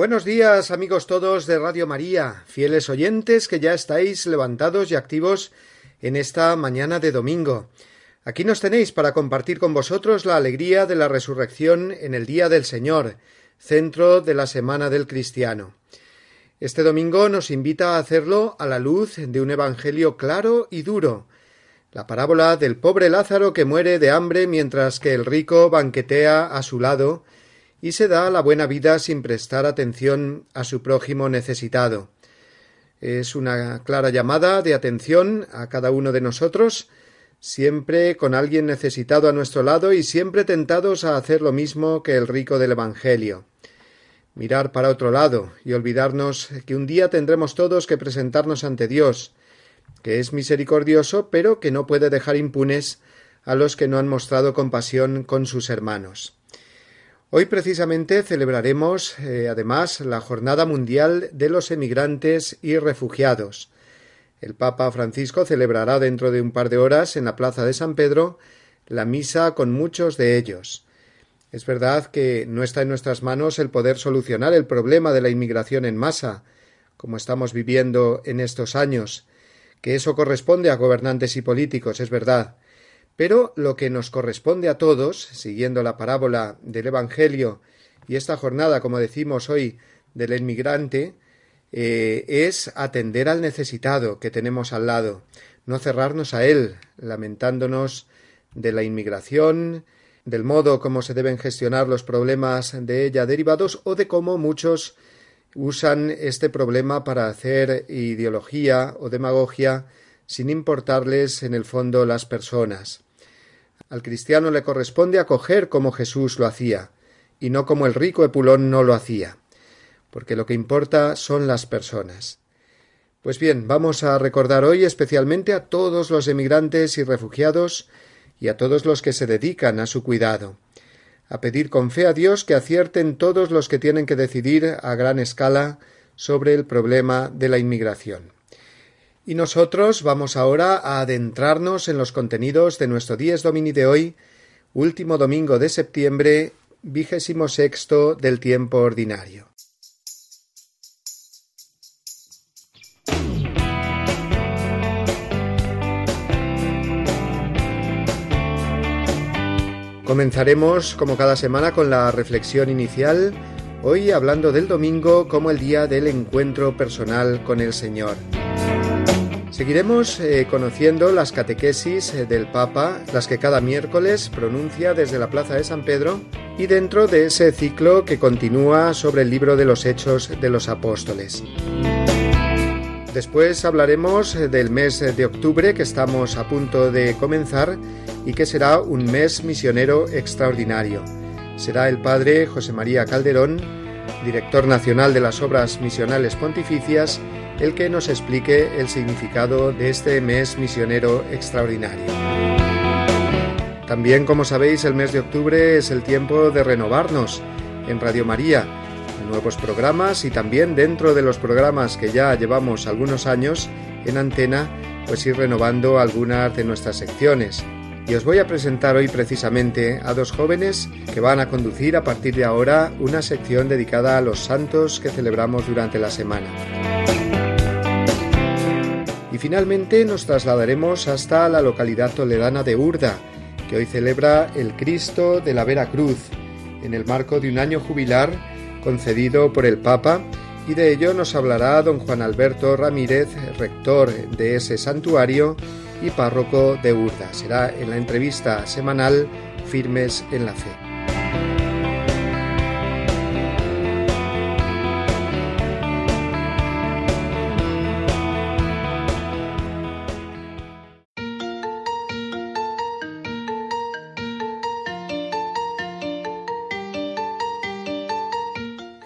Buenos días amigos todos de Radio María, fieles oyentes que ya estáis levantados y activos en esta mañana de domingo. Aquí nos tenéis para compartir con vosotros la alegría de la resurrección en el Día del Señor, centro de la Semana del Cristiano. Este domingo nos invita a hacerlo a la luz de un Evangelio claro y duro, la parábola del pobre Lázaro que muere de hambre mientras que el rico banquetea a su lado, y se da la buena vida sin prestar atención a su prójimo necesitado. Es una clara llamada de atención a cada uno de nosotros, siempre con alguien necesitado a nuestro lado y siempre tentados a hacer lo mismo que el rico del Evangelio. Mirar para otro lado y olvidarnos que un día tendremos todos que presentarnos ante Dios, que es misericordioso, pero que no puede dejar impunes a los que no han mostrado compasión con sus hermanos. Hoy precisamente celebraremos eh, además la Jornada Mundial de los Emigrantes y Refugiados. El Papa Francisco celebrará dentro de un par de horas en la Plaza de San Pedro la misa con muchos de ellos. Es verdad que no está en nuestras manos el poder solucionar el problema de la inmigración en masa, como estamos viviendo en estos años, que eso corresponde a gobernantes y políticos, es verdad, pero lo que nos corresponde a todos, siguiendo la parábola del Evangelio y esta jornada, como decimos hoy, del inmigrante, eh, es atender al necesitado que tenemos al lado, no cerrarnos a él, lamentándonos de la inmigración, del modo como se deben gestionar los problemas de ella derivados o de cómo muchos usan este problema para hacer ideología o demagogia sin importarles en el fondo las personas. Al cristiano le corresponde acoger como Jesús lo hacía, y no como el rico Epulón no lo hacía, porque lo que importa son las personas. Pues bien, vamos a recordar hoy especialmente a todos los emigrantes y refugiados y a todos los que se dedican a su cuidado, a pedir con fe a Dios que acierten todos los que tienen que decidir a gran escala sobre el problema de la inmigración. Y nosotros vamos ahora a adentrarnos en los contenidos de nuestro Dies Domini de hoy, último domingo de septiembre, vigésimo sexto del tiempo ordinario. Comenzaremos, como cada semana, con la reflexión inicial, hoy hablando del domingo como el día del encuentro personal con el Señor. Seguiremos eh, conociendo las catequesis eh, del Papa, las que cada miércoles pronuncia desde la Plaza de San Pedro, y dentro de ese ciclo que continúa sobre el libro de los Hechos de los Apóstoles. Después hablaremos eh, del mes de octubre que estamos a punto de comenzar y que será un mes misionero extraordinario. Será el padre José María Calderón, director nacional de las Obras Misionales Pontificias, el que nos explique el significado de este mes misionero extraordinario. También, como sabéis, el mes de octubre es el tiempo de renovarnos en Radio María, nuevos programas y también dentro de los programas que ya llevamos algunos años en antena, pues ir renovando algunas de nuestras secciones. Y os voy a presentar hoy precisamente a dos jóvenes que van a conducir a partir de ahora una sección dedicada a los santos que celebramos durante la semana. Finalmente nos trasladaremos hasta la localidad toledana de Urda, que hoy celebra el Cristo de la Vera Cruz, en el marco de un año jubilar concedido por el Papa, y de ello nos hablará don Juan Alberto Ramírez, rector de ese santuario y párroco de Urda. Será en la entrevista semanal Firmes en la Fe.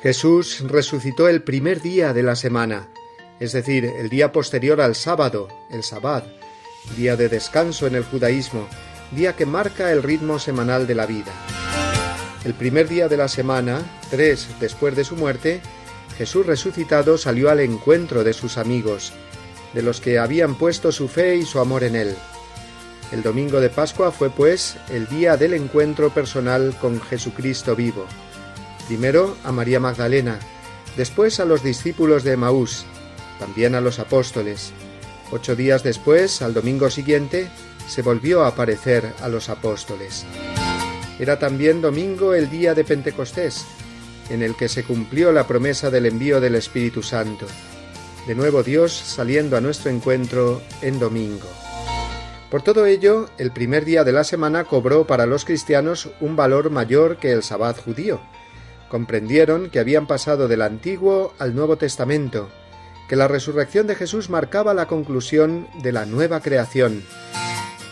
Jesús resucitó el primer día de la semana, es decir, el día posterior al sábado, el sabbat, día de descanso en el judaísmo, día que marca el ritmo semanal de la vida. El primer día de la semana, tres después de su muerte, Jesús resucitado salió al encuentro de sus amigos, de los que habían puesto su fe y su amor en él. El domingo de Pascua fue, pues, el día del encuentro personal con Jesucristo vivo primero a María Magdalena, después a los discípulos de Maús, también a los apóstoles. Ocho días después, al domingo siguiente, se volvió a aparecer a los apóstoles. Era también domingo el día de Pentecostés, en el que se cumplió la promesa del envío del Espíritu Santo. De nuevo Dios saliendo a nuestro encuentro en domingo. Por todo ello, el primer día de la semana cobró para los cristianos un valor mayor que el sabbat judío, comprendieron que habían pasado del Antiguo al Nuevo Testamento, que la resurrección de Jesús marcaba la conclusión de la nueva creación.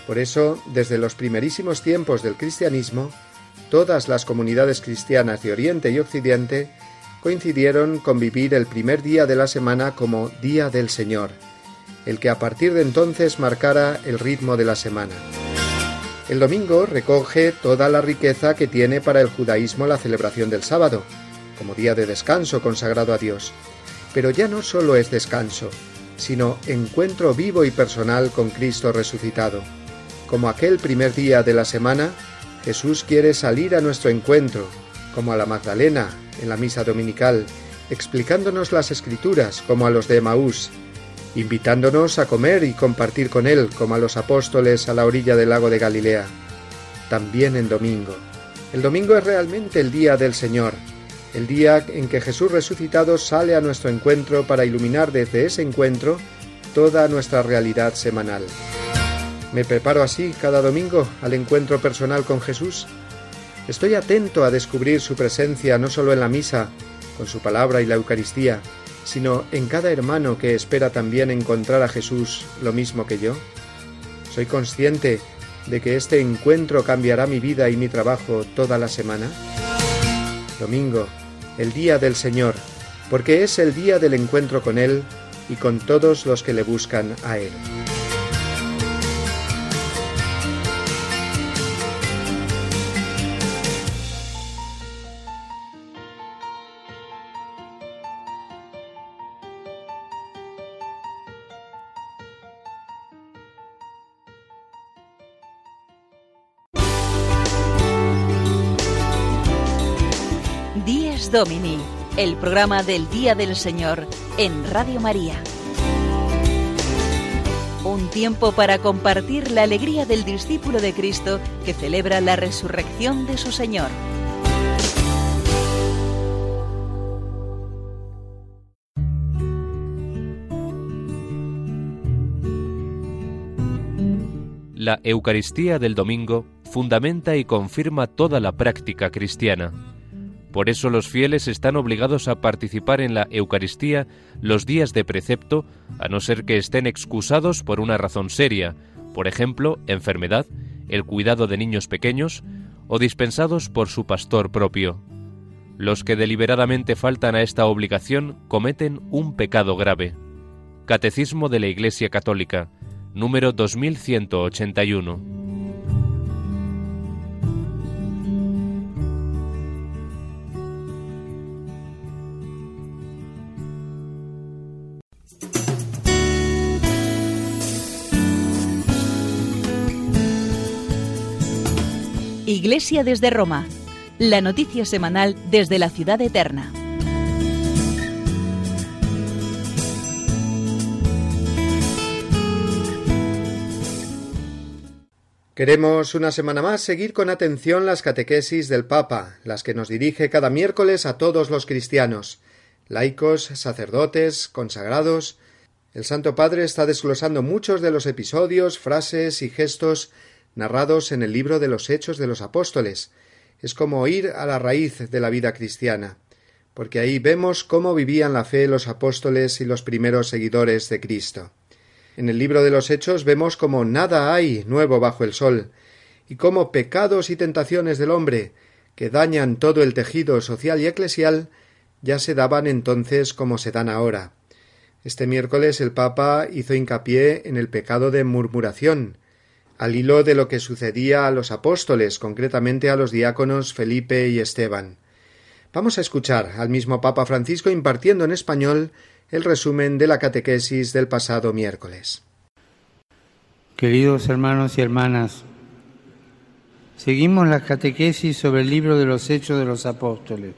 Por eso, desde los primerísimos tiempos del cristianismo, todas las comunidades cristianas de Oriente y Occidente coincidieron con vivir el primer día de la semana como Día del Señor, el que a partir de entonces marcara el ritmo de la semana. El domingo recoge toda la riqueza que tiene para el judaísmo la celebración del sábado, como día de descanso consagrado a Dios. Pero ya no solo es descanso, sino encuentro vivo y personal con Cristo resucitado. Como aquel primer día de la semana, Jesús quiere salir a nuestro encuentro, como a la Magdalena en la misa dominical, explicándonos las escrituras como a los de Maús, invitándonos a comer y compartir con Él como a los apóstoles a la orilla del lago de Galilea. También en domingo. El domingo es realmente el día del Señor, el día en que Jesús resucitado sale a nuestro encuentro para iluminar desde ese encuentro toda nuestra realidad semanal. ¿Me preparo así cada domingo al encuentro personal con Jesús? Estoy atento a descubrir su presencia no solo en la misa, con su palabra y la Eucaristía, sino en cada hermano que espera también encontrar a Jesús lo mismo que yo? ¿Soy consciente de que este encuentro cambiará mi vida y mi trabajo toda la semana? Domingo, el día del Señor, porque es el día del encuentro con Él y con todos los que le buscan a Él. Domini, el programa del Día del Señor en Radio María. Un tiempo para compartir la alegría del discípulo de Cristo que celebra la resurrección de su Señor. La Eucaristía del domingo fundamenta y confirma toda la práctica cristiana. Por eso los fieles están obligados a participar en la Eucaristía los días de precepto, a no ser que estén excusados por una razón seria, por ejemplo, enfermedad, el cuidado de niños pequeños, o dispensados por su pastor propio. Los que deliberadamente faltan a esta obligación cometen un pecado grave. Catecismo de la Iglesia Católica, número 2181. Iglesia desde Roma, la noticia semanal desde la ciudad eterna. Queremos una semana más seguir con atención las catequesis del Papa, las que nos dirige cada miércoles a todos los cristianos, laicos, sacerdotes, consagrados. El Santo Padre está desglosando muchos de los episodios, frases y gestos narrados en el libro de los Hechos de los Apóstoles. Es como ir a la raíz de la vida cristiana, porque ahí vemos cómo vivían la fe los apóstoles y los primeros seguidores de Cristo. En el libro de los Hechos vemos como nada hay nuevo bajo el sol, y cómo pecados y tentaciones del hombre, que dañan todo el tejido social y eclesial, ya se daban entonces como se dan ahora. Este miércoles el Papa hizo hincapié en el pecado de murmuración, al hilo de lo que sucedía a los apóstoles, concretamente a los diáconos Felipe y Esteban. Vamos a escuchar al mismo Papa Francisco impartiendo en español el resumen de la catequesis del pasado miércoles. Queridos hermanos y hermanas, seguimos la catequesis sobre el libro de los Hechos de los Apóstoles.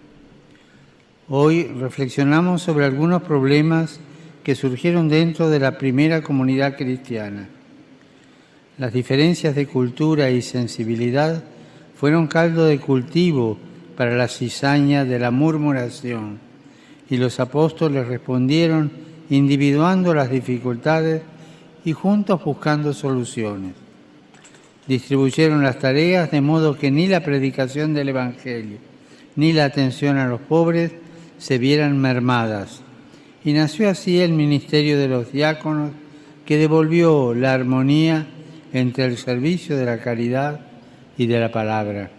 Hoy reflexionamos sobre algunos problemas que surgieron dentro de la primera comunidad cristiana. Las diferencias de cultura y sensibilidad fueron caldo de cultivo para la cizaña de la murmuración y los apóstoles respondieron individuando las dificultades y juntos buscando soluciones. Distribuyeron las tareas de modo que ni la predicación del Evangelio ni la atención a los pobres se vieran mermadas. Y nació así el ministerio de los diáconos que devolvió la armonía entre el servicio de la caridad y de la palabra.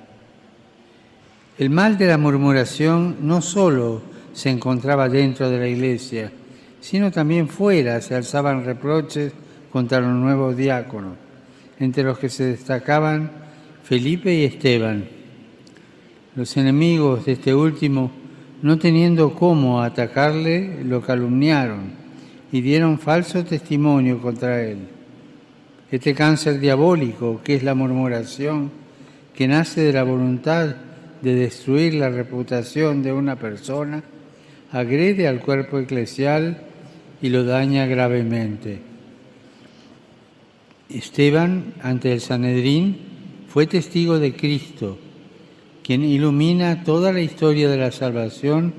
El mal de la murmuración no solo se encontraba dentro de la iglesia, sino también fuera se alzaban reproches contra los nuevos diáconos, entre los que se destacaban Felipe y Esteban. Los enemigos de este último, no teniendo cómo atacarle, lo calumniaron y dieron falso testimonio contra él. Este cáncer diabólico, que es la murmuración, que nace de la voluntad de destruir la reputación de una persona, agrede al cuerpo eclesial y lo daña gravemente. Esteban, ante el Sanedrín, fue testigo de Cristo, quien ilumina toda la historia de la salvación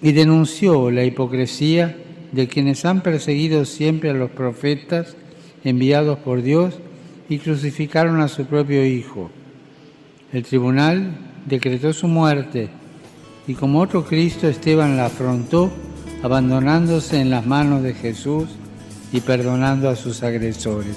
y denunció la hipocresía de quienes han perseguido siempre a los profetas enviados por Dios y crucificaron a su propio Hijo. El tribunal decretó su muerte y como otro Cristo Esteban la afrontó abandonándose en las manos de Jesús y perdonando a sus agresores.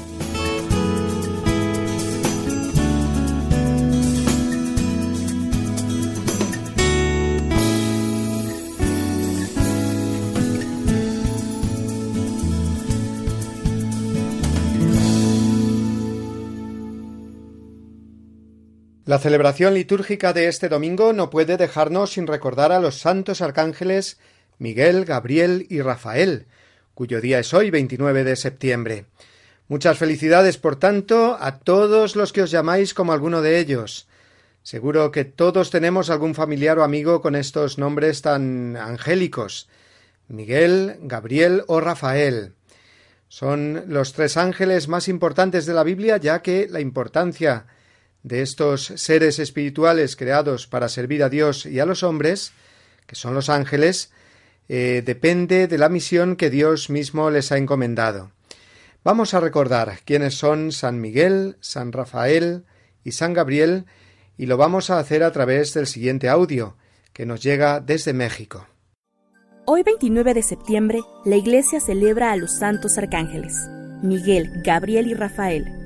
La celebración litúrgica de este domingo no puede dejarnos sin recordar a los santos arcángeles Miguel, Gabriel y Rafael, cuyo día es hoy 29 de septiembre. Muchas felicidades, por tanto, a todos los que os llamáis como alguno de ellos. Seguro que todos tenemos algún familiar o amigo con estos nombres tan angélicos Miguel, Gabriel o Rafael. Son los tres ángeles más importantes de la Biblia, ya que la importancia de estos seres espirituales creados para servir a Dios y a los hombres, que son los ángeles, eh, depende de la misión que Dios mismo les ha encomendado. Vamos a recordar quiénes son San Miguel, San Rafael y San Gabriel, y lo vamos a hacer a través del siguiente audio, que nos llega desde México. Hoy 29 de septiembre, la Iglesia celebra a los santos arcángeles, Miguel, Gabriel y Rafael,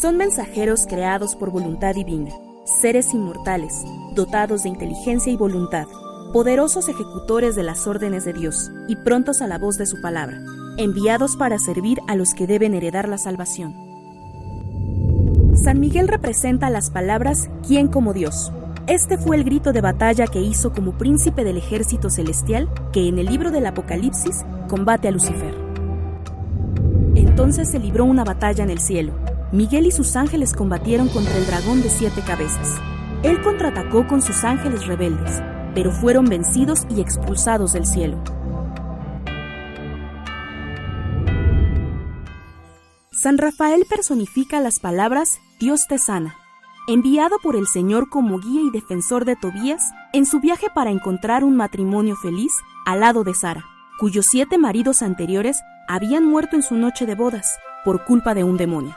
son mensajeros creados por voluntad divina, seres inmortales, dotados de inteligencia y voluntad, poderosos ejecutores de las órdenes de Dios y prontos a la voz de su palabra, enviados para servir a los que deben heredar la salvación. San Miguel representa las palabras ¿Quién como Dios? Este fue el grito de batalla que hizo como príncipe del ejército celestial que en el libro del Apocalipsis combate a Lucifer. Entonces se libró una batalla en el cielo Miguel y sus ángeles combatieron contra el dragón de siete cabezas. Él contraatacó con sus ángeles rebeldes, pero fueron vencidos y expulsados del cielo. San Rafael personifica las palabras Dios te sana, enviado por el Señor como guía y defensor de Tobías en su viaje para encontrar un matrimonio feliz al lado de Sara, cuyos siete maridos anteriores habían muerto en su noche de bodas por culpa de un demonio.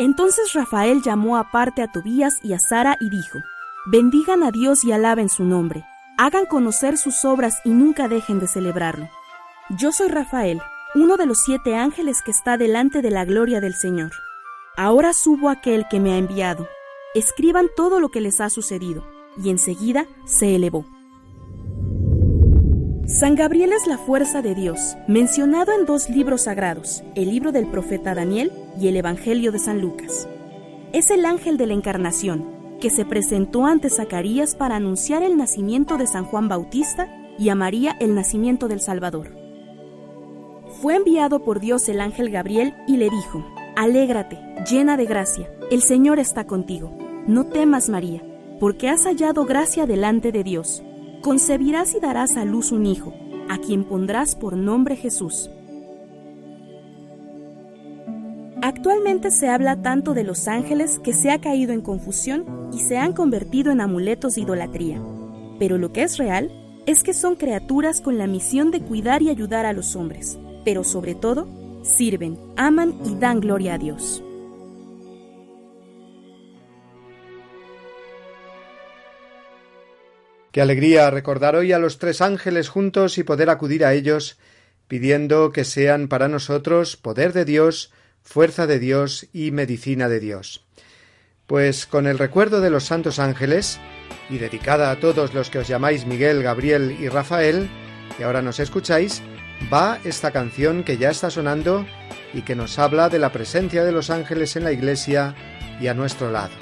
Entonces Rafael llamó aparte a Tobías y a Sara y dijo, Bendigan a Dios y alaben su nombre, hagan conocer sus obras y nunca dejen de celebrarlo. Yo soy Rafael, uno de los siete ángeles que está delante de la gloria del Señor. Ahora subo aquel que me ha enviado. Escriban todo lo que les ha sucedido. Y enseguida se elevó. San Gabriel es la fuerza de Dios, mencionado en dos libros sagrados, el libro del profeta Daniel y el Evangelio de San Lucas. Es el ángel de la Encarnación, que se presentó ante Zacarías para anunciar el nacimiento de San Juan Bautista y a María el nacimiento del Salvador. Fue enviado por Dios el ángel Gabriel y le dijo, Alégrate, llena de gracia, el Señor está contigo. No temas, María, porque has hallado gracia delante de Dios concebirás y darás a luz un hijo, a quien pondrás por nombre Jesús. Actualmente se habla tanto de los ángeles que se ha caído en confusión y se han convertido en amuletos de idolatría. Pero lo que es real es que son criaturas con la misión de cuidar y ayudar a los hombres, pero sobre todo, sirven, aman y dan gloria a Dios. Qué alegría recordar hoy a los tres ángeles juntos y poder acudir a ellos, pidiendo que sean para nosotros poder de Dios, fuerza de Dios y medicina de Dios. Pues con el recuerdo de los santos ángeles, y dedicada a todos los que os llamáis Miguel, Gabriel y Rafael, que ahora nos escucháis, va esta canción que ya está sonando y que nos habla de la presencia de los ángeles en la Iglesia y a nuestro lado.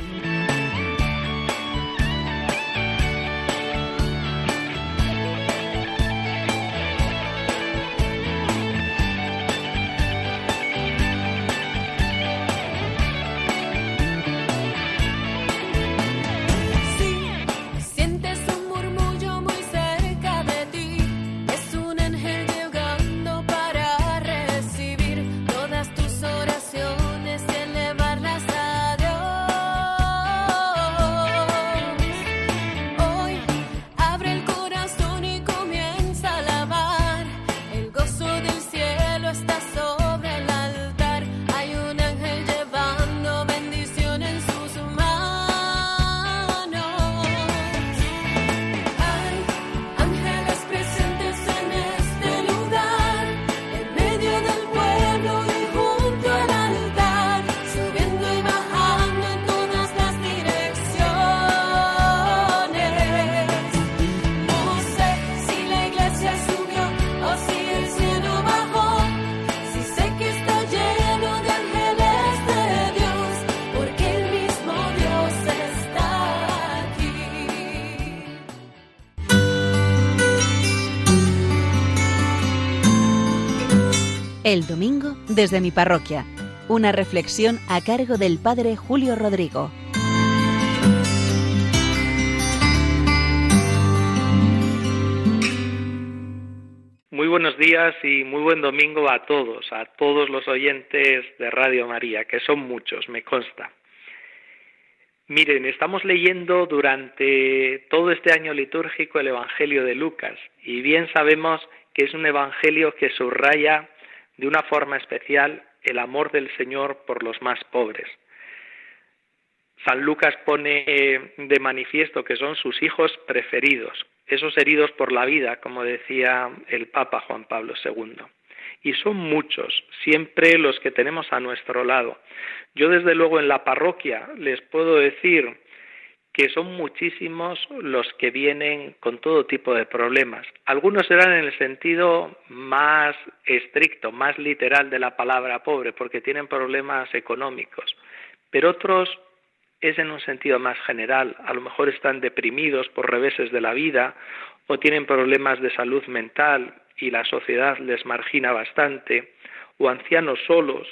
El domingo desde mi parroquia. Una reflexión a cargo del Padre Julio Rodrigo. Muy buenos días y muy buen domingo a todos, a todos los oyentes de Radio María, que son muchos, me consta. Miren, estamos leyendo durante todo este año litúrgico el Evangelio de Lucas y bien sabemos que es un Evangelio que subraya de una forma especial el amor del Señor por los más pobres. San Lucas pone de manifiesto que son sus hijos preferidos, esos heridos por la vida, como decía el Papa Juan Pablo II. Y son muchos, siempre los que tenemos a nuestro lado. Yo desde luego en la parroquia les puedo decir que son muchísimos los que vienen con todo tipo de problemas. Algunos serán en el sentido más estricto, más literal de la palabra pobre, porque tienen problemas económicos, pero otros es en un sentido más general. A lo mejor están deprimidos por reveses de la vida o tienen problemas de salud mental y la sociedad les margina bastante, o ancianos solos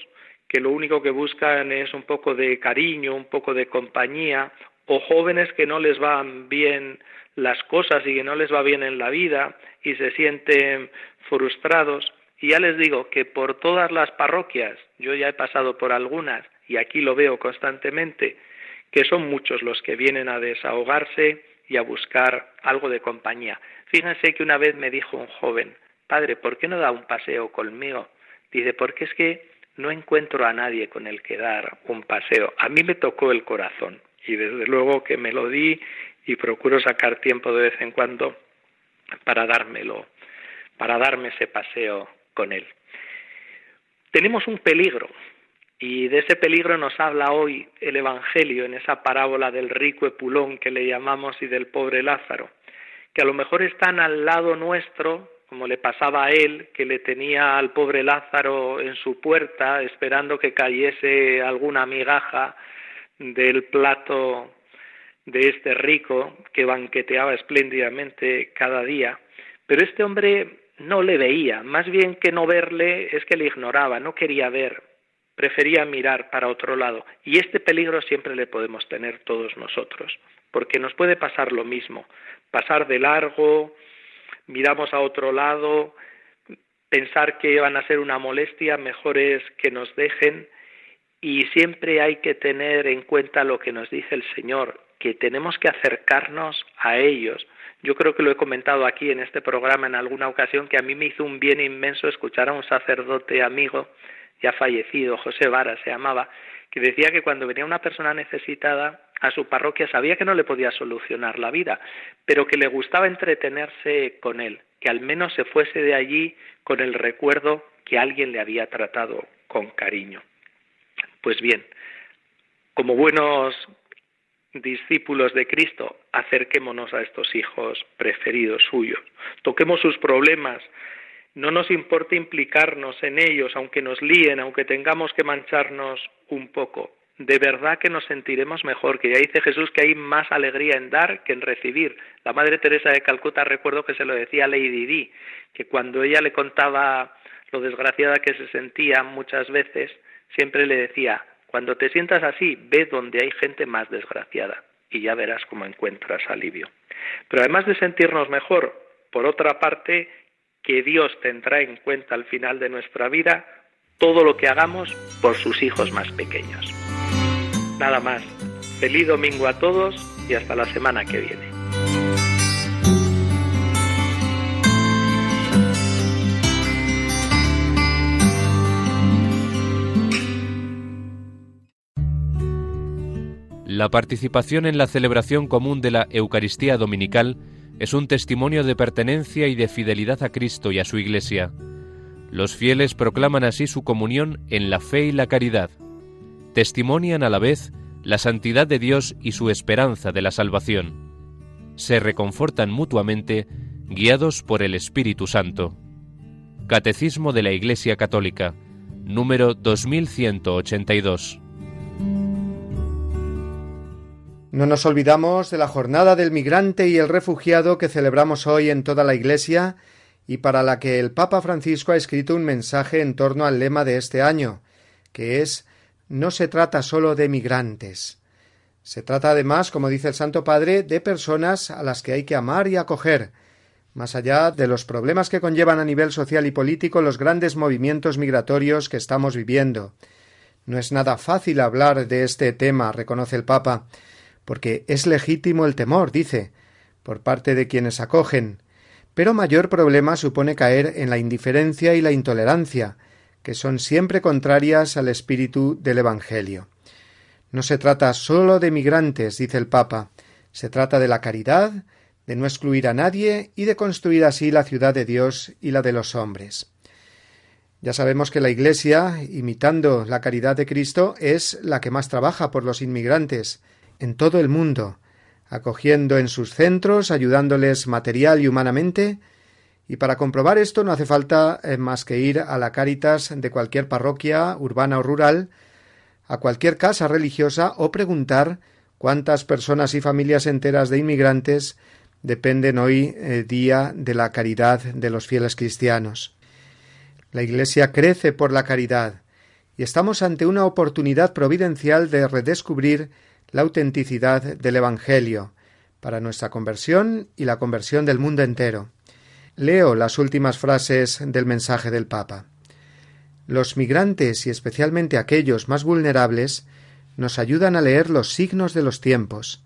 que lo único que buscan es un poco de cariño, un poco de compañía, o jóvenes que no les van bien las cosas y que no les va bien en la vida y se sienten frustrados. Y ya les digo que por todas las parroquias, yo ya he pasado por algunas y aquí lo veo constantemente, que son muchos los que vienen a desahogarse y a buscar algo de compañía. Fíjense que una vez me dijo un joven, padre, ¿por qué no da un paseo conmigo? Dice, porque es que no encuentro a nadie con el que dar un paseo. A mí me tocó el corazón y desde luego que me lo di y procuro sacar tiempo de vez en cuando para dármelo, para darme ese paseo con él. Tenemos un peligro y de ese peligro nos habla hoy el Evangelio en esa parábola del rico Epulón que le llamamos y del pobre Lázaro, que a lo mejor están al lado nuestro, como le pasaba a él, que le tenía al pobre Lázaro en su puerta esperando que cayese alguna migaja del plato de este rico que banqueteaba espléndidamente cada día. Pero este hombre no le veía, más bien que no verle es que le ignoraba, no quería ver, prefería mirar para otro lado. Y este peligro siempre le podemos tener todos nosotros, porque nos puede pasar lo mismo, pasar de largo, miramos a otro lado, pensar que van a ser una molestia, mejor es que nos dejen y siempre hay que tener en cuenta lo que nos dice el Señor, que tenemos que acercarnos a ellos. Yo creo que lo he comentado aquí en este programa en alguna ocasión que a mí me hizo un bien inmenso escuchar a un sacerdote amigo ya fallecido, José Vara se llamaba, que decía que cuando venía una persona necesitada a su parroquia sabía que no le podía solucionar la vida, pero que le gustaba entretenerse con él, que al menos se fuese de allí con el recuerdo que alguien le había tratado con cariño. Pues bien, como buenos discípulos de Cristo, acerquémonos a estos hijos preferidos suyos, toquemos sus problemas, no nos importa implicarnos en ellos, aunque nos líen, aunque tengamos que mancharnos un poco. De verdad que nos sentiremos mejor, que ya dice Jesús que hay más alegría en dar que en recibir. La Madre Teresa de Calcuta recuerdo que se lo decía a Lady Di, que cuando ella le contaba lo desgraciada que se sentía muchas veces, siempre le decía, cuando te sientas así, ve donde hay gente más desgraciada y ya verás cómo encuentras alivio. Pero además de sentirnos mejor, por otra parte, que Dios tendrá en cuenta al final de nuestra vida todo lo que hagamos por sus hijos más pequeños. Nada más. Feliz domingo a todos y hasta la semana que viene. La participación en la celebración común de la Eucaristía Dominical es un testimonio de pertenencia y de fidelidad a Cristo y a su Iglesia. Los fieles proclaman así su comunión en la fe y la caridad. Testimonian a la vez la santidad de Dios y su esperanza de la salvación. Se reconfortan mutuamente, guiados por el Espíritu Santo. Catecismo de la Iglesia Católica, número 2182. No nos olvidamos de la jornada del migrante y el refugiado que celebramos hoy en toda la Iglesia y para la que el Papa Francisco ha escrito un mensaje en torno al lema de este año, que es no se trata solo de migrantes. Se trata además, como dice el Santo Padre, de personas a las que hay que amar y acoger, más allá de los problemas que conllevan a nivel social y político los grandes movimientos migratorios que estamos viviendo. No es nada fácil hablar de este tema, reconoce el Papa, porque es legítimo el temor, dice, por parte de quienes acogen, pero mayor problema supone caer en la indiferencia y la intolerancia, que son siempre contrarias al espíritu del Evangelio. No se trata sólo de migrantes, dice el Papa, se trata de la caridad, de no excluir a nadie y de construir así la ciudad de Dios y la de los hombres. Ya sabemos que la Iglesia, imitando la caridad de Cristo, es la que más trabaja por los inmigrantes, en todo el mundo, acogiendo en sus centros, ayudándoles material y humanamente, y para comprobar esto no hace falta eh, más que ir a la Cáritas de cualquier parroquia, urbana o rural, a cualquier casa religiosa o preguntar cuántas personas y familias enteras de inmigrantes dependen hoy eh, día de la caridad de los fieles cristianos. La Iglesia crece por la caridad y estamos ante una oportunidad providencial de redescubrir la autenticidad del Evangelio para nuestra conversión y la conversión del mundo entero. Leo las últimas frases del mensaje del Papa. Los migrantes y especialmente aquellos más vulnerables nos ayudan a leer los signos de los tiempos.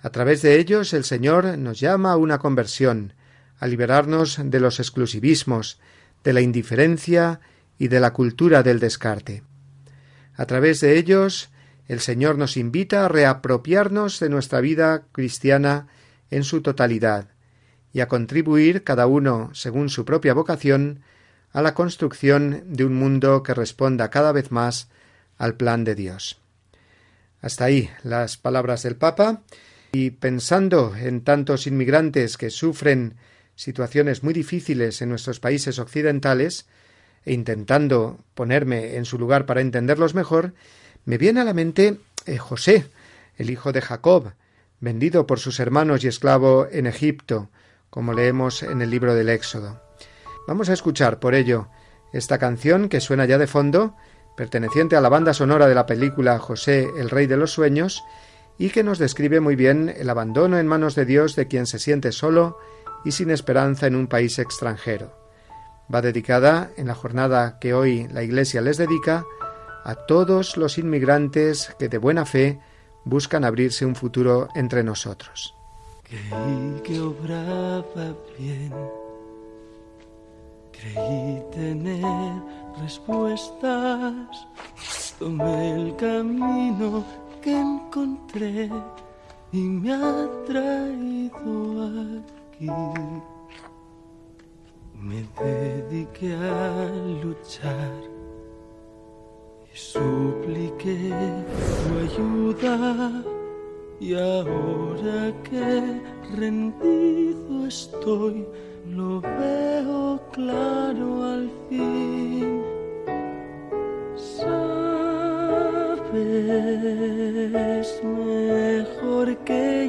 A través de ellos el Señor nos llama a una conversión, a liberarnos de los exclusivismos, de la indiferencia y de la cultura del descarte. A través de ellos el Señor nos invita a reapropiarnos de nuestra vida cristiana en su totalidad y a contribuir cada uno, según su propia vocación, a la construcción de un mundo que responda cada vez más al plan de Dios. Hasta ahí las palabras del Papa y pensando en tantos inmigrantes que sufren situaciones muy difíciles en nuestros países occidentales, e intentando ponerme en su lugar para entenderlos mejor, me viene a la mente eh, José, el hijo de Jacob, vendido por sus hermanos y esclavo en Egipto, como leemos en el libro del Éxodo. Vamos a escuchar, por ello, esta canción que suena ya de fondo, perteneciente a la banda sonora de la película José, el Rey de los Sueños, y que nos describe muy bien el abandono en manos de Dios de quien se siente solo y sin esperanza en un país extranjero. Va dedicada, en la jornada que hoy la Iglesia les dedica, a todos los inmigrantes que de buena fe buscan abrirse un futuro entre nosotros. Creí que obraba bien, creí tener respuestas, tomé el camino que encontré y me ha traído aquí. Me dediqué a luchar supliqué tu ayuda y ahora que rendido estoy lo veo claro al fin. Sabes mejor que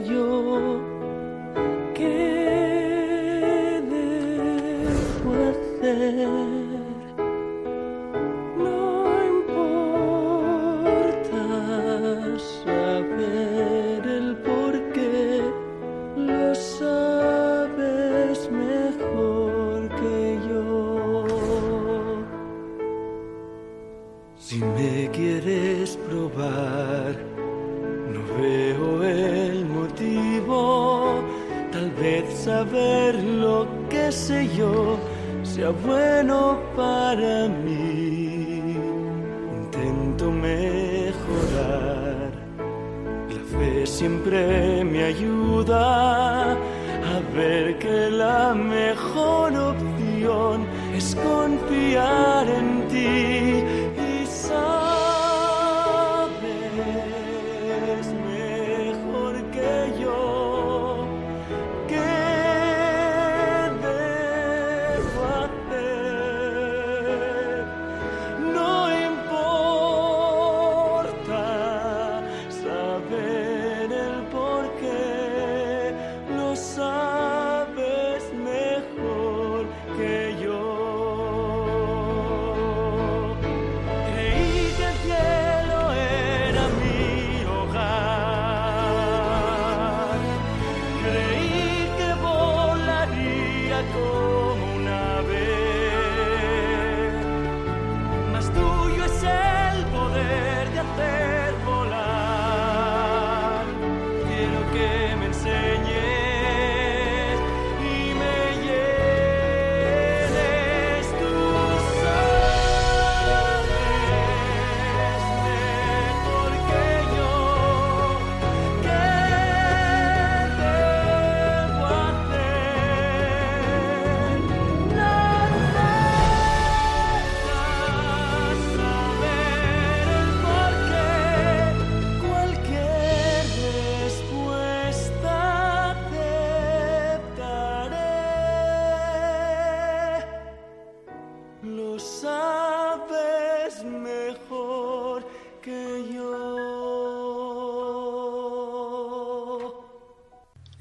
saber lo que sé yo sea bueno para mí. Intento mejorar. La fe siempre me ayuda a ver que la mejor opción es confiar en ti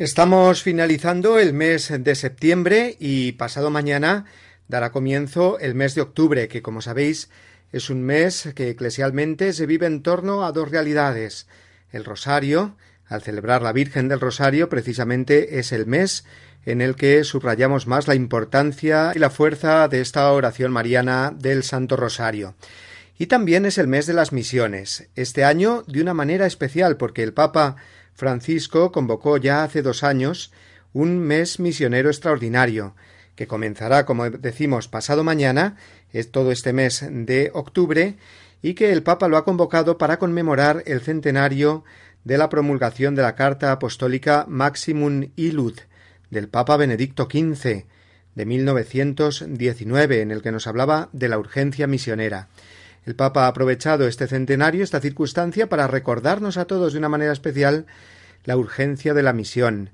Estamos finalizando el mes de septiembre y pasado mañana dará comienzo el mes de octubre, que como sabéis es un mes que eclesialmente se vive en torno a dos realidades. El rosario, al celebrar la Virgen del Rosario, precisamente es el mes en el que subrayamos más la importancia y la fuerza de esta oración mariana del Santo Rosario. Y también es el mes de las misiones, este año de una manera especial porque el Papa Francisco convocó ya hace dos años un mes misionero extraordinario, que comenzará, como decimos, pasado mañana, es todo este mes de octubre, y que el Papa lo ha convocado para conmemorar el centenario de la promulgación de la Carta Apostólica Maximum Ilud del Papa Benedicto XV de 1919, en el que nos hablaba de la urgencia misionera. El Papa ha aprovechado este centenario, esta circunstancia, para recordarnos a todos de una manera especial la urgencia de la misión,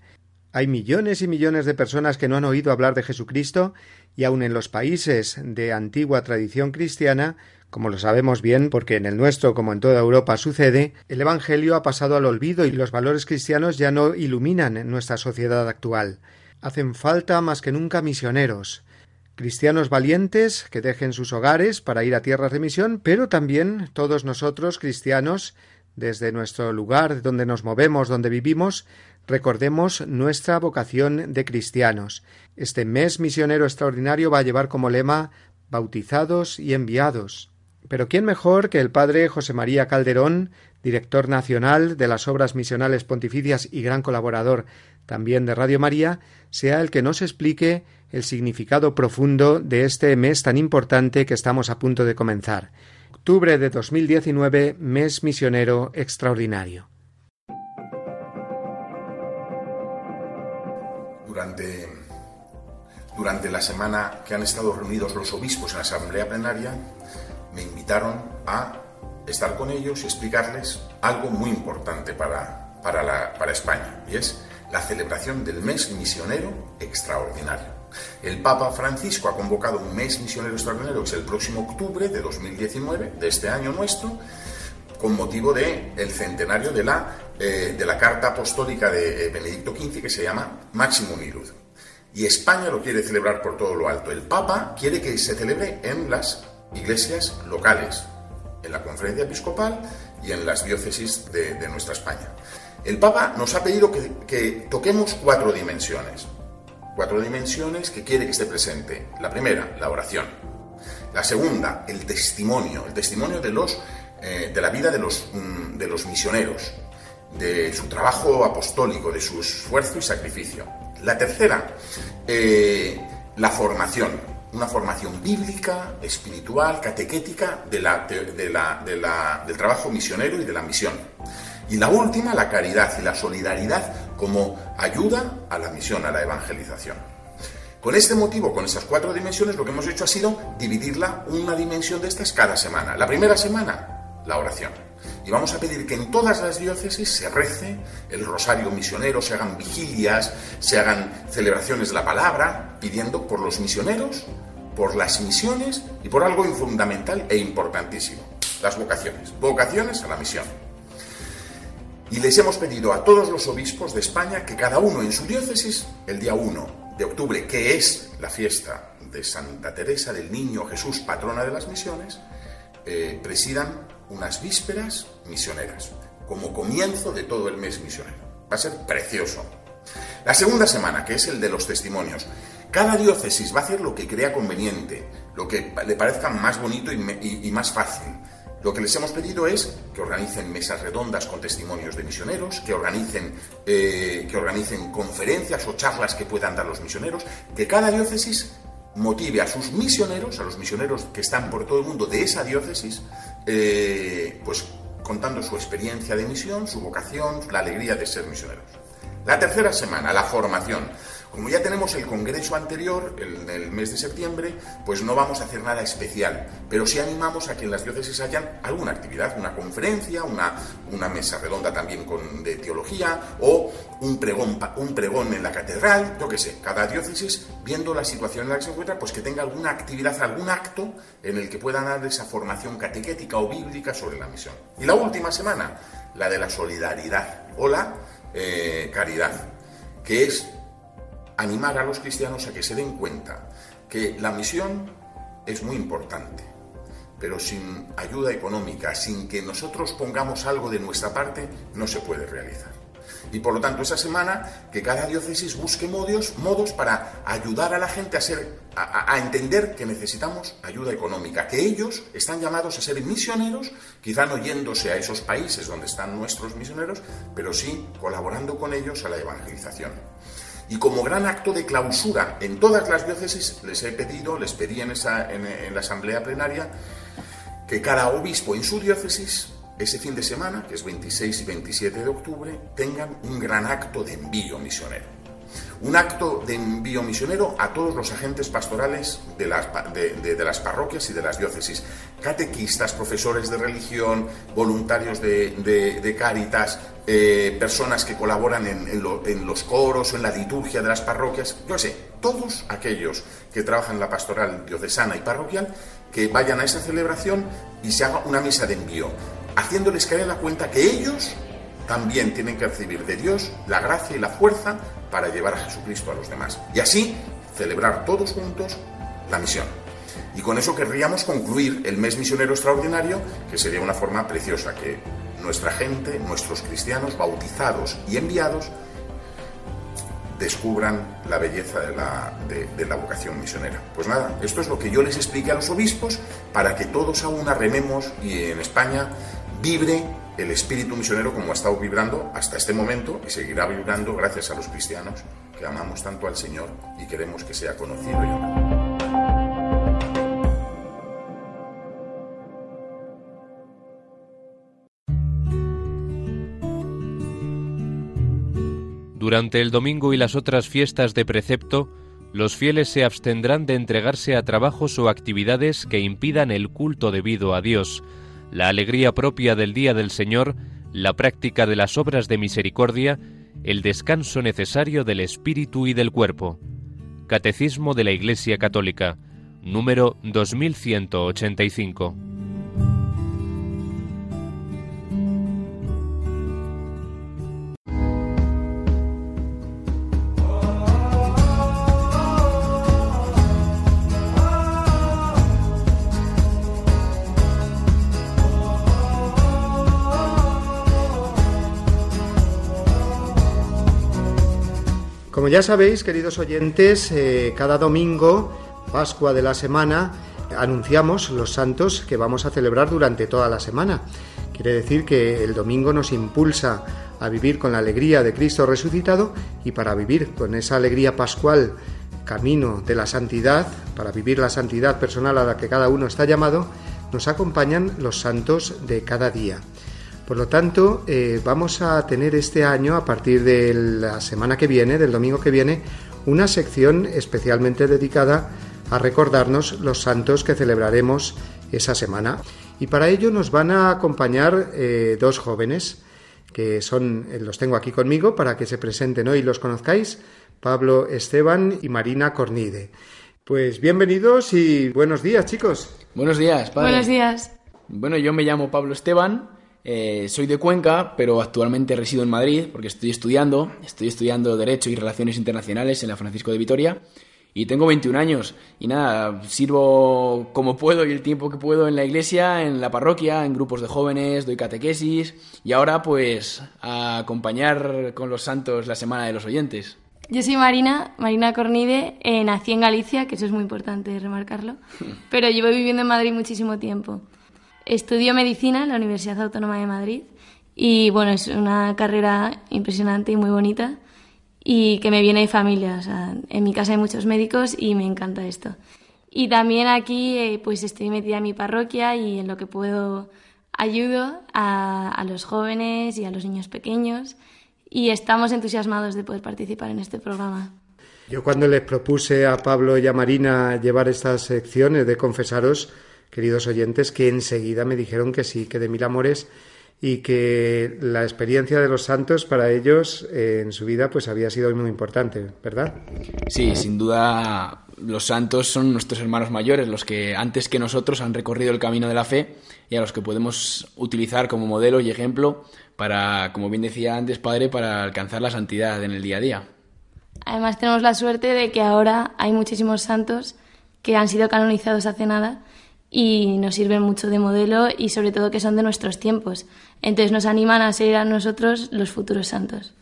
Hay millones y millones de personas que no han oído hablar de Jesucristo y aun en los países de antigua tradición cristiana, como lo sabemos bien porque en el nuestro como en toda Europa sucede, el Evangelio ha pasado al olvido y los valores cristianos ya no iluminan nuestra sociedad actual. Hacen falta más que nunca misioneros, cristianos valientes que dejen sus hogares para ir a tierras de misión, pero también todos nosotros cristianos desde nuestro lugar donde nos movemos, donde vivimos, recordemos nuestra vocación de cristianos. Este mes misionero extraordinario va a llevar como lema bautizados y enviados. Pero ¿quién mejor que el padre José María Calderón, director nacional de las obras misionales pontificias y gran colaborador también de Radio María, sea el que nos explique el significado profundo de este mes tan importante que estamos a punto de comenzar octubre de 2019, mes misionero extraordinario. Durante, durante la semana que han estado reunidos los obispos en la asamblea plenaria, me invitaron a estar con ellos y explicarles algo muy importante para, para, para España, y es la celebración del mes misionero extraordinario. El Papa Francisco ha convocado un mes misionero extraordinario, que es el próximo octubre de 2019, de este año nuestro, con motivo del el centenario de la, eh, de la Carta Apostólica de eh, Benedicto XV, que se llama Máximo Nirud. Y España lo quiere celebrar por todo lo alto. El Papa quiere que se celebre en las iglesias locales, en la conferencia episcopal y en las diócesis de, nuestra España. El Papa nos ha pedido que toquemos cuatro dimensiones cuatro dimensiones que quiere que esté presente. La primera, la oración. La segunda, el testimonio, el testimonio de, los, eh, de la vida de los, mm, de los misioneros, de su trabajo apostólico, de su esfuerzo y sacrificio. La tercera, eh, la formación, una formación bíblica, espiritual, catequética de la, del trabajo misionero y de la misión. Y la última, la caridad y la solidaridad como ayuda a la misión, a la evangelización. Con este motivo, con estas cuatro dimensiones, lo que hemos hecho ha sido dividirla una dimensión de estas cada semana. La primera semana, la oración. Y vamos a pedir que en todas las diócesis se rece el rosario misionero, se hagan vigilias, se hagan celebraciones de la palabra, pidiendo por los misioneros, por las misiones y por algo fundamental e importantísimo, las vocaciones. Vocaciones a la misión. Y les hemos pedido a todos los obispos de España que cada uno en su diócesis, el día 1 de octubre, que es la fiesta de Santa Teresa del Niño Jesús, patrona de las misiones, eh, presidan unas vísperas misioneras, como comienzo de todo el mes misionero. Va a ser precioso. La segunda semana, que es el de los testimonios, cada diócesis va a hacer lo que crea conveniente, lo que le parezca más bonito y más fácil. Lo que les hemos pedido es que organicen mesas redondas con testimonios de misioneros, que organicen, eh, que organicen conferencias o charlas que puedan dar los misioneros, que cada diócesis motive a sus misioneros, a los misioneros que están por todo el mundo de esa diócesis, eh, pues contando su experiencia de misión, su vocación, la alegría de ser misioneros. La tercera semana, la formación. Como ya tenemos el congreso anterior, en el mes de septiembre, pues no vamos a hacer nada especial, pero sí animamos a que en las diócesis hayan alguna actividad, una conferencia, una, una mesa redonda también de teología o un pregón, un pregón en la catedral, yo qué sé, cada diócesis, viendo la situación en la que se encuentra, pues que tenga alguna actividad, algún acto en el que puedan dar esa formación catequética o bíblica sobre la misión. Y la última semana, la de la solidaridad o la eh, caridad, que es animar a los cristianos a que se den cuenta que la misión es muy importante, pero sin ayuda económica, sin que nosotros pongamos algo de nuestra parte, no se puede realizar. Y por lo tanto, esa semana que cada diócesis busque modos, modos para ayudar a la gente a, ser, a, entender que necesitamos ayuda económica, que ellos están llamados a ser misioneros, quizá no yéndose a esos países donde están nuestros misioneros, pero sí colaborando con ellos a la evangelización. Y como gran acto de clausura en todas las diócesis, les he pedido, les pedí en, esa, en, la asamblea plenaria, que cada obispo en su diócesis, ese fin de semana, que es 26 y 27 de octubre, tengan un gran acto de envío misionero. Un acto de envío misionero a todos los agentes pastorales de las, de, las parroquias y de las diócesis. Catequistas, profesores de religión, voluntarios de, cáritas, eh, personas que colaboran en, los coros o en la liturgia de las parroquias, yo sé, todos aquellos que trabajan en la pastoral diocesana y parroquial, que vayan a esa celebración y se haga una misa de envío, haciéndoles caer en la cuenta que ellos también tienen que recibir de Dios la gracia y la fuerza para llevar a Jesucristo a los demás. Y así celebrar todos juntos la misión. Y con eso querríamos concluir el mes misionero extraordinario, que sería una forma preciosa, que nuestra gente, nuestros cristianos bautizados y enviados, descubran la belleza de la, vocación misionera. Pues nada, esto es lo que yo les expliqué a los obispos para que todos aún rememos y en España vibre el espíritu misionero como ha estado vibrando hasta este momento y seguirá vibrando gracias a los cristianos que amamos tanto al Señor y queremos que sea conocido y amado. Durante el domingo y las otras fiestas de precepto, los fieles se abstendrán de entregarse a trabajos o actividades que impidan el culto debido a Dios, la alegría propia del día del Señor, la práctica de las obras de misericordia, el descanso necesario del espíritu y del cuerpo. Catecismo de la Iglesia Católica, número 2185. Ya sabéis, queridos oyentes, eh, cada domingo, Pascua de la semana, anunciamos los santos que vamos a celebrar durante toda la semana. Quiere decir que el domingo nos impulsa a vivir con la alegría de Cristo resucitado y para vivir con esa alegría pascual, camino de la santidad, para vivir la santidad personal a la que cada uno está llamado, nos acompañan los santos de cada día. Por lo tanto, eh, vamos a tener este año, a partir de la semana que viene, del domingo que viene, una sección especialmente dedicada a recordarnos los santos que celebraremos esa semana. Y para ello nos van a acompañar eh, dos jóvenes que son, eh, los tengo aquí conmigo para que se presenten hoy y los conozcáis, Pablo Esteban y Marina Cornide. Pues bienvenidos y buenos días, chicos. Buenos días, padre. Buenos días. Bueno, yo me llamo Pablo Esteban, eh, soy de Cuenca, pero actualmente resido en Madrid porque estoy estudiando. Estoy estudiando Derecho y Relaciones Internacionales en la Francisco de Vitoria. Y tengo 21 años. Y nada, sirvo como puedo y el tiempo que puedo en la iglesia, en la parroquia, en grupos de jóvenes, doy catequesis. Y ahora, pues, a acompañar con los santos la Semana de los Oyentes. Yo soy Marina, Marina Cornide, eh, nací en Galicia, que eso es muy importante remarcarlo, pero llevo viviendo en Madrid muchísimo tiempo. Estudio medicina en la Universidad Autónoma de Madrid y bueno, es una carrera impresionante y muy bonita y que me viene de familia. O sea, en mi casa hay muchos médicos y me encanta esto. Y también aquí eh, pues estoy metida en mi parroquia y en lo que puedo ayudo a, a los jóvenes y a los niños pequeños y estamos entusiasmados de poder participar en este programa. Yo cuando les propuse a Pablo y a Marina llevar estas secciones de confesaros, queridos oyentes, que enseguida me dijeron que sí, que de mil amores y que la experiencia de los santos para ellos eh, en su vida pues había sido muy importante, ¿verdad? Sí, sin duda los santos son nuestros hermanos mayores, los que antes que nosotros han recorrido el camino de la fe y a los que podemos utilizar como modelo y ejemplo para, como bien decía antes, Padre, para alcanzar la santidad en el día a día. Además tenemos la suerte de que ahora hay muchísimos santos que han sido canonizados hace nada y nos sirven mucho de modelo y sobre todo que son de nuestros tiempos. Entonces nos animan a ser a nosotros los futuros santos.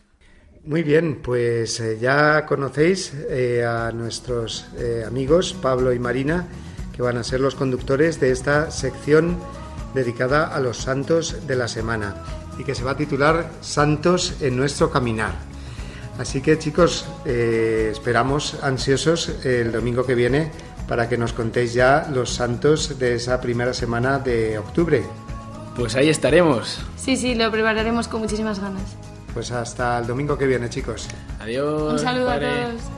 Muy bien, pues eh, ya conocéis eh, a nuestros eh, amigos Pablo y Marina, que van a ser los conductores de esta sección dedicada a los santos de la semana y que se va a titular Santos en nuestro caminar. Así que chicos, esperamos ansiosos el domingo que viene para que nos contéis ya los santos de esa primera semana de octubre. Pues ahí estaremos. Sí, sí, lo prepararemos con muchísimas ganas. Pues hasta el domingo que viene, chicos. Adiós. Un saludo padre. a todos.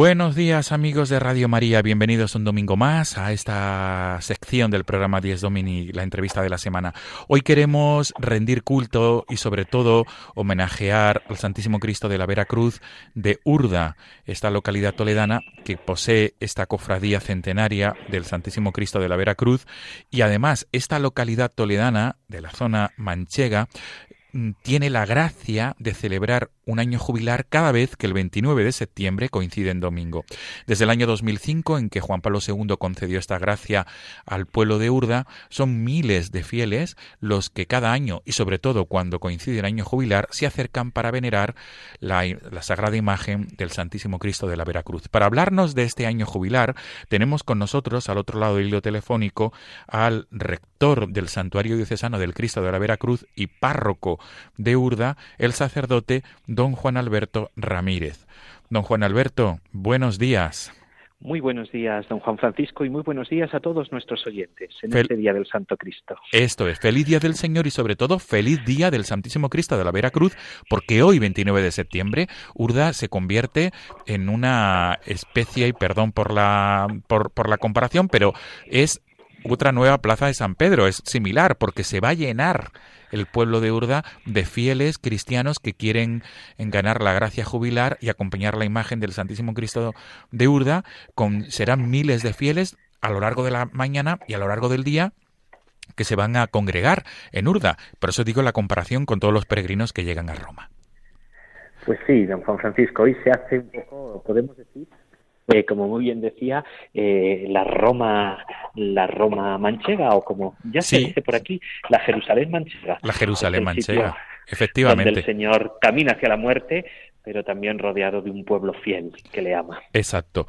Buenos días amigos de Radio María, bienvenidos un domingo más a esta sección del programa 10 Domini, la entrevista de la semana. Hoy queremos rendir culto y sobre todo homenajear al Santísimo Cristo de la Veracruz de Urda, esta localidad toledana que posee esta cofradía centenaria del Santísimo Cristo de la Veracruz y además esta localidad toledana de la zona manchega tiene la gracia de celebrar un año jubilar cada vez que el 29 de septiembre coincide en domingo. Desde el año 2005, en que Juan Pablo II concedió esta gracia al pueblo de Urda, son miles de fieles los que cada año, y sobre todo cuando coincide el año jubilar, se acercan para venerar la, la sagrada imagen del Santísimo Cristo de la Veracruz. Para hablarnos de este año jubilar, tenemos con nosotros, al otro lado del hilo telefónico, al rector del Santuario Diocesano del Cristo de la Veracruz y párroco de Urda, el sacerdote don Juan Alberto Ramírez. Don Juan Alberto, buenos días. Muy buenos días, don Juan Francisco, y muy buenos días a todos nuestros oyentes en Fel- este Día del Santo Cristo. Esto es, feliz día del Señor y sobre todo feliz día del Santísimo Cristo de la Veracruz, porque hoy, 29 de septiembre, Urda se convierte en una especie, y perdón por la, por, por la comparación, pero es otra nueva plaza de San Pedro, es similar, porque se va a llenar el pueblo de Urda de fieles cristianos que quieren ganar la gracia jubilar y acompañar la imagen del Santísimo Cristo de Urda, con, serán miles de fieles a lo largo de la mañana y a lo largo del día que se van a congregar en Urda. Por eso digo la comparación con todos los peregrinos que llegan a Roma. Pues sí, don Juan Francisco, hoy se hace un poco, podemos decir, eh, como muy bien decía, eh, la Roma, la Roma manchega, o como ya se Sí. dice por aquí, la Jerusalén manchega. La Jerusalén manchega, Donde efectivamente. el Señor camina hacia la muerte, pero también rodeado de un pueblo fiel que le ama. Exacto.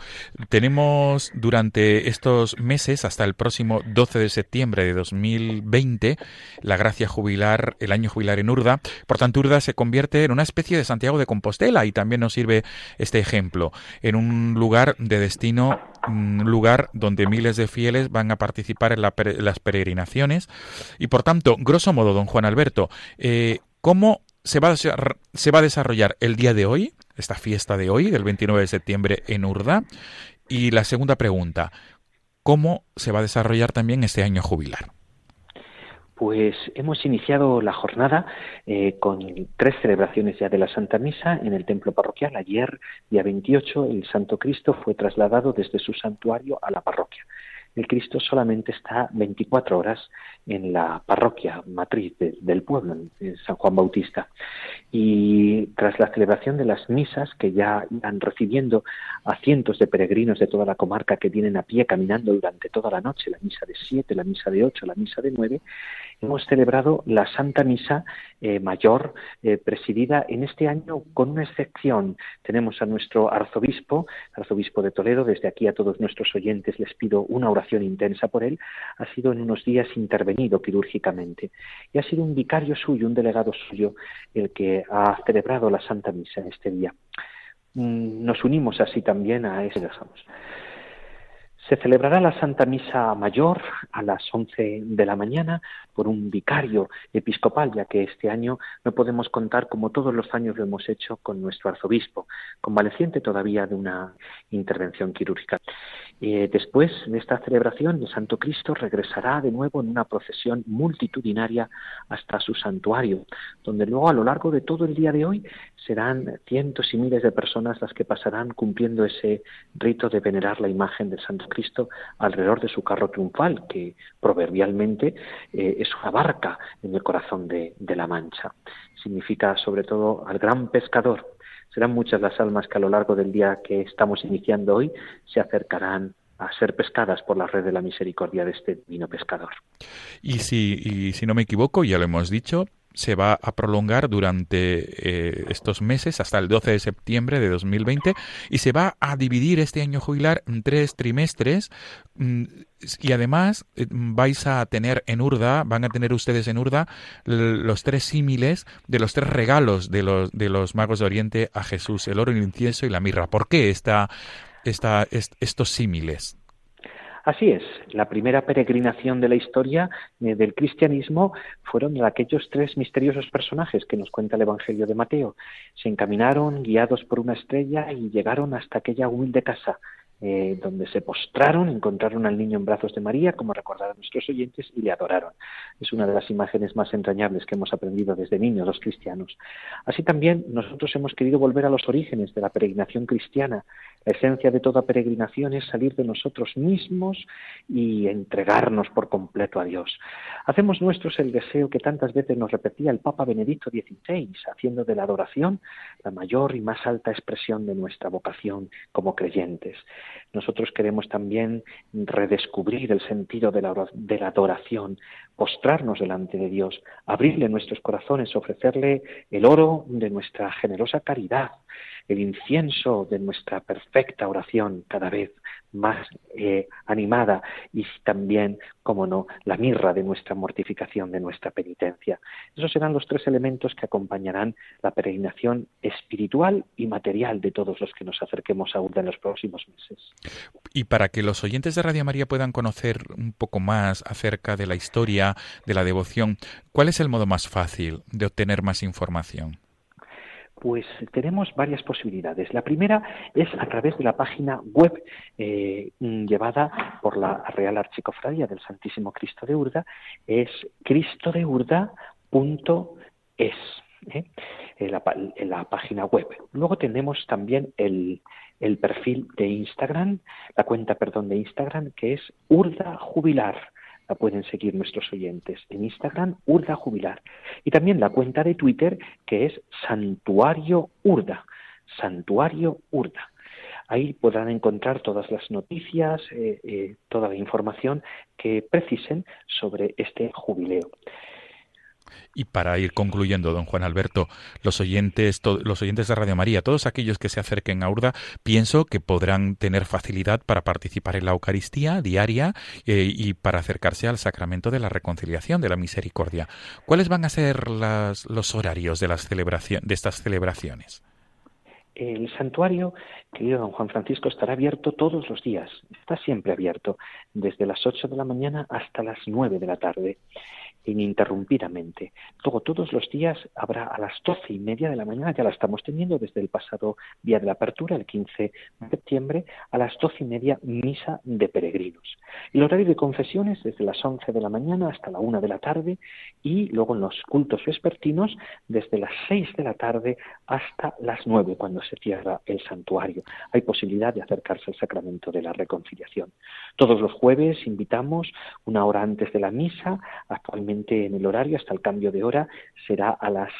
Tenemos durante estos meses, hasta el próximo 12 de septiembre de 2020, la gracia jubilar, el año jubilar en Urda. Por tanto, Urda se convierte en una especie de Santiago de Compostela y también nos sirve este ejemplo, en un lugar de destino, un lugar donde miles de fieles van a participar en, la las peregrinaciones. Y por tanto, grosso modo, don Juan Alberto, eh, ¿cómo se va, se va a desarrollar el día de hoy, esta fiesta de hoy, del 29 de septiembre en Urda? Y la segunda pregunta, ¿cómo se va a desarrollar también este año jubilar? Pues hemos iniciado la jornada eh, con tres celebraciones ya de la Santa Misa en el templo parroquial. Ayer, día 28, el Santo Cristo fue trasladado desde su santuario a la parroquia. El Cristo solamente está 24 horas en la parroquia matriz de- del pueblo, en San Juan Bautista. Y tras la celebración de las misas, que ya irán recibiendo a cientos de peregrinos de toda la comarca que vienen a pie caminando durante toda la noche, la misa de siete, la misa de ocho, la misa de nueve, hemos celebrado la Santa Misa eh, Mayor, eh, presidida en este año con una excepción. Tenemos a nuestro arzobispo, arzobispo de Toledo, desde aquí a todos nuestros oyentes les pido una oración intensa por él, ha sido en unos días intervenido quirúrgicamente y ha sido un vicario suyo, un delegado suyo, el que ha celebrado la Santa Misa este día. Mm, Nos unimos así también a ese. Se celebrará la Santa Misa Mayor a las 11 de la mañana por un vicario episcopal, ya que este año no podemos contar, como todos los años lo hemos hecho, con nuestro arzobispo, convaleciente todavía de una intervención quirúrgica. Eh, después de esta celebración, el Santo Cristo regresará de nuevo en una procesión multitudinaria hasta su santuario, donde luego a lo largo de todo el día de hoy serán cientos y miles de personas las que pasarán cumpliendo ese rito de venerar la imagen del Santo Cristo alrededor de su carro triunfal, que proverbialmente eh, es una barca en el corazón de, de la Mancha. Significa sobre todo al gran pescador Serán muchas las almas que a lo largo del día que estamos iniciando hoy se acercarán a ser pescadas por la red de la misericordia de este divino pescador. Y si, y si no me equivoco, ya lo hemos dicho, se va a prolongar durante eh, estos meses hasta el 12 de septiembre de 2020 y se va a dividir este año jubilar en tres trimestres mm, y además eh, vais a tener en Urda, van a tener ustedes en Urda los tres símiles de los tres regalos de los, de los magos de Oriente a Jesús, el oro, el incienso y la mirra. ¿Por qué esta, estos símiles? Así es, la primera peregrinación de la historia eh, del cristianismo fueron aquellos tres misteriosos personajes que nos cuenta el Evangelio de Mateo. Se encaminaron guiados por una estrella y llegaron hasta aquella humilde casa eh, donde se postraron, encontraron al niño en brazos de María, como recordaron nuestros oyentes, y le adoraron. Es una de las imágenes más entrañables que hemos aprendido desde niños los cristianos. Así también nosotros hemos querido volver a los orígenes de la peregrinación cristiana. La esencia de toda peregrinación es salir de nosotros mismos y entregarnos por completo a Dios. Hacemos nuestros el deseo que tantas veces nos repetía el Papa Benedicto XVI, haciendo de la adoración la mayor y más alta expresión de nuestra vocación como creyentes. Nosotros queremos también redescubrir el sentido de la, adoración, postrarnos delante de Dios, abrirle nuestros corazones, ofrecerle el oro de nuestra generosa caridad, el incienso de nuestra perfecta oración cada vez más eh, animada y también, como no, la mirra de nuestra mortificación, de nuestra penitencia. Esos serán los tres elementos que acompañarán la peregrinación espiritual y material de todos los que nos acerquemos a Urda en los próximos meses. Y para que los oyentes de Radio María puedan conocer un poco más acerca de la historia, de la devoción, ¿cuál es el modo más fácil de obtener más información? Pues tenemos varias posibilidades. La primera es a través de la página web eh, llevada por la Real Archicofradía del Santísimo Cristo de Urda, es cristodeurda.es. ¿eh? La, página web. Luego tenemos también el, el perfil de Instagram, la cuenta, perdón, de Instagram, que es Urda Jubilar pueden seguir nuestros oyentes en Instagram, Urda Jubilar. Y también la cuenta de Twitter que es Santuario Urda. Santuario Urda. Ahí podrán encontrar todas las noticias, eh, eh, toda la información que precisen sobre este jubileo. Y para ir concluyendo, don Juan Alberto, los oyentes, los oyentes de Radio María, todos aquellos que se acerquen a Urda, pienso que podrán tener facilidad para participar en la Eucaristía diaria eh, y para acercarse al sacramento de la reconciliación, de la misericordia. ¿Cuáles van a ser los horarios de, las de estas celebraciones? El santuario, querido don Juan Francisco, estará abierto todos los días, está siempre abierto, desde las 8 de la mañana hasta las 9 de la tarde ininterrumpidamente. Luego, todos los días habrá a las doce y media de la mañana, ya la estamos teniendo desde el pasado día de la apertura, el 15 de septiembre, a las doce y media misa de peregrinos. El horario de confesiones desde las once de la mañana hasta la una de la tarde y luego en los cultos vespertinos desde las seis de la tarde hasta las nueve cuando se cierra el santuario. Hay posibilidad de acercarse al sacramento de la reconciliación. Todos los jueves invitamos una hora antes de la misa, actualmente en el horario hasta el cambio de hora será a las,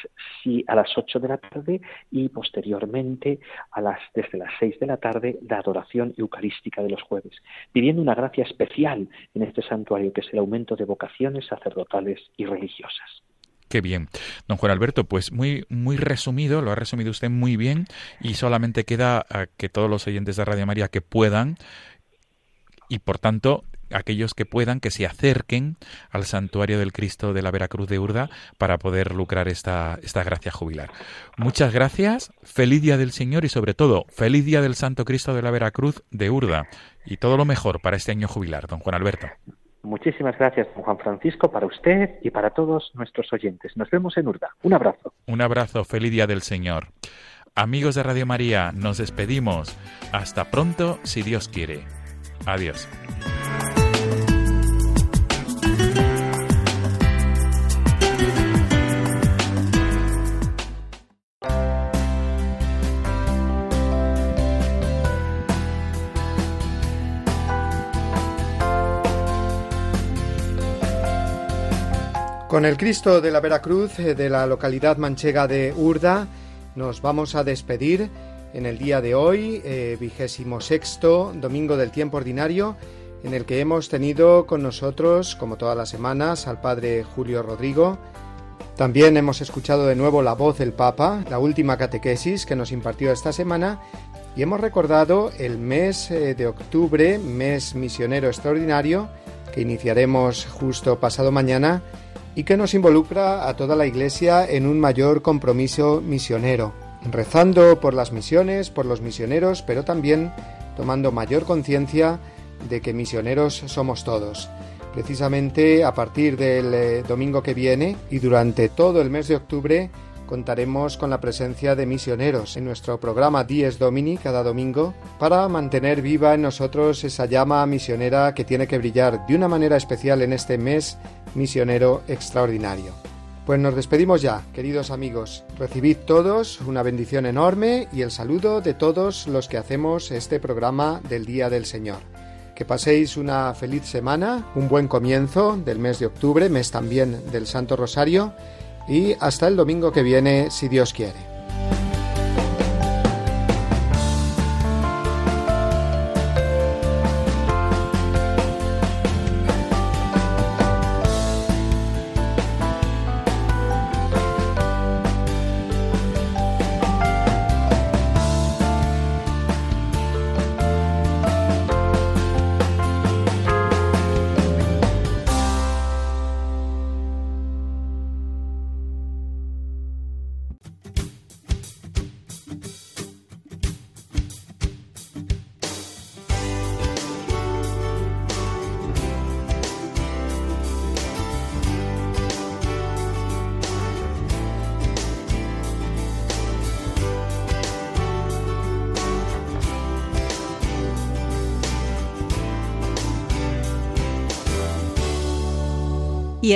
a las 8 de la tarde y posteriormente a las, desde las 6 de la tarde la adoración eucarística de los jueves, pidiendo una gracia especial en este santuario que es el aumento de vocaciones sacerdotales y religiosas. Qué bien. Don Juan Alberto, pues muy, muy resumido, lo ha resumido usted muy bien y solamente queda a que todos los oyentes de Radio María que puedan y por tanto aquellos que puedan que se acerquen al santuario del Cristo de la Veracruz de Urda para poder lucrar esta, esta gracia jubilar. Muchas gracias, feliz día del Señor y sobre todo feliz día del Santo Cristo de la Veracruz de Urda y todo lo mejor para este año jubilar, don Juan Alberto. Muchísimas gracias, don Juan Francisco, para usted y para todos nuestros oyentes. Nos vemos en Urda. Un abrazo. Un abrazo, feliz día del Señor. Amigos de Radio María, nos despedimos. Hasta pronto, si Dios quiere. Adiós. Con el Cristo de la Veracruz eh, de la localidad manchega de Urda Nos vamos a despedir en el día de hoy, eh, vigésimo sexto domingo del tiempo ordinario, en el que hemos tenido con nosotros, como todas las semanas, al Padre Julio Rodrigo. También hemos escuchado de nuevo la voz del Papa, la última catequesis que nos impartió esta semana, y hemos recordado el mes eh, de octubre, mes misionero extraordinario, que iniciaremos justo pasado mañana y que nos involucra a toda la Iglesia en un mayor compromiso misionero, rezando por las misiones, por los misioneros, pero también tomando mayor conciencia de que misioneros somos todos. Precisamente a partir del eh, domingo que viene y durante todo el mes de octubre contaremos con la presencia de misioneros en nuestro programa Dies Domini cada domingo para mantener viva en nosotros esa llama misionera que tiene que brillar de una manera especial en este mes misionero extraordinario. Pues nos despedimos ya, queridos amigos. Recibid todos una bendición enorme y el saludo de todos los que hacemos este programa del Día del Señor. Que paséis una feliz semana, un buen comienzo del mes de octubre, mes también del Santo Rosario, y hasta el domingo que viene, si Dios quiere.